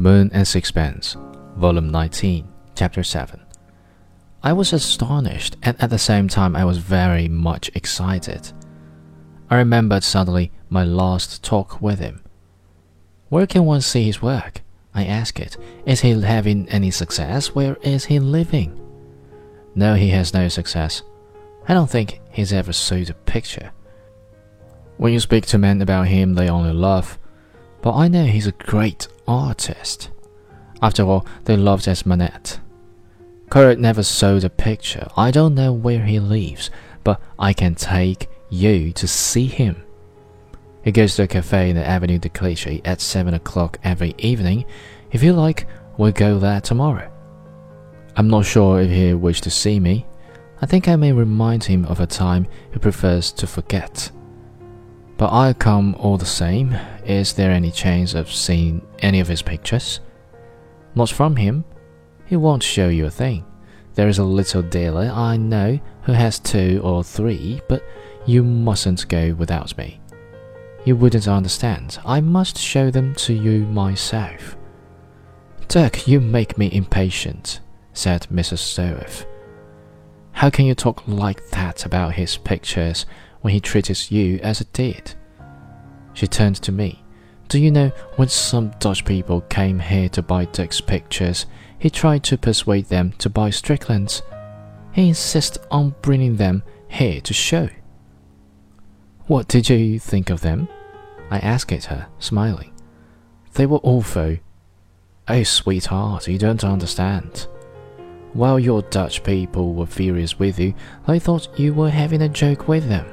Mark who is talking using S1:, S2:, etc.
S1: The Moon and Sixpence, Volume 19, Chapter 7. I was astonished, and at the same time, I was very much excited. I remembered suddenly my last talk with him. Where can one see his work? I asked it. Is he having any success? Where is he living? No, he has no success. I don't think he's ever sold a picture. When you speak to men about him, they only laugh. But I know he's a great artist. After all, they loved as Manet. Corot never sold a picture. I don't know where he lives, but I can take you to see him. He goes to a cafe in the Avenue de Clichy at 7 o'clock every evening. If you like, we'll go there tomorrow. I'm not sure if he wished to see me. I think I may remind him of a time he prefers to forget. But I'll come all the same. Is there any chance of seeing any of his pictures? Not from him. He won't show you a thing. There is a little dealer I know who has two or three, but you mustn't go without me. You wouldn't understand. I must show them to you myself. Dirk, you make me impatient, said Mrs. Stroeve. How can you talk like that about his pictures when he treated you as he did? She turned to me. Do you know when some Dutch people came here to buy Dirk's pictures, he tried to persuade them to buy Strickland's? He insisted on bringing them here to show. What did you think of them? I asked her, smiling. They were awful. Oh, sweetheart, you don't understand. While your Dutch people were furious with you, they thought you were having a joke with them.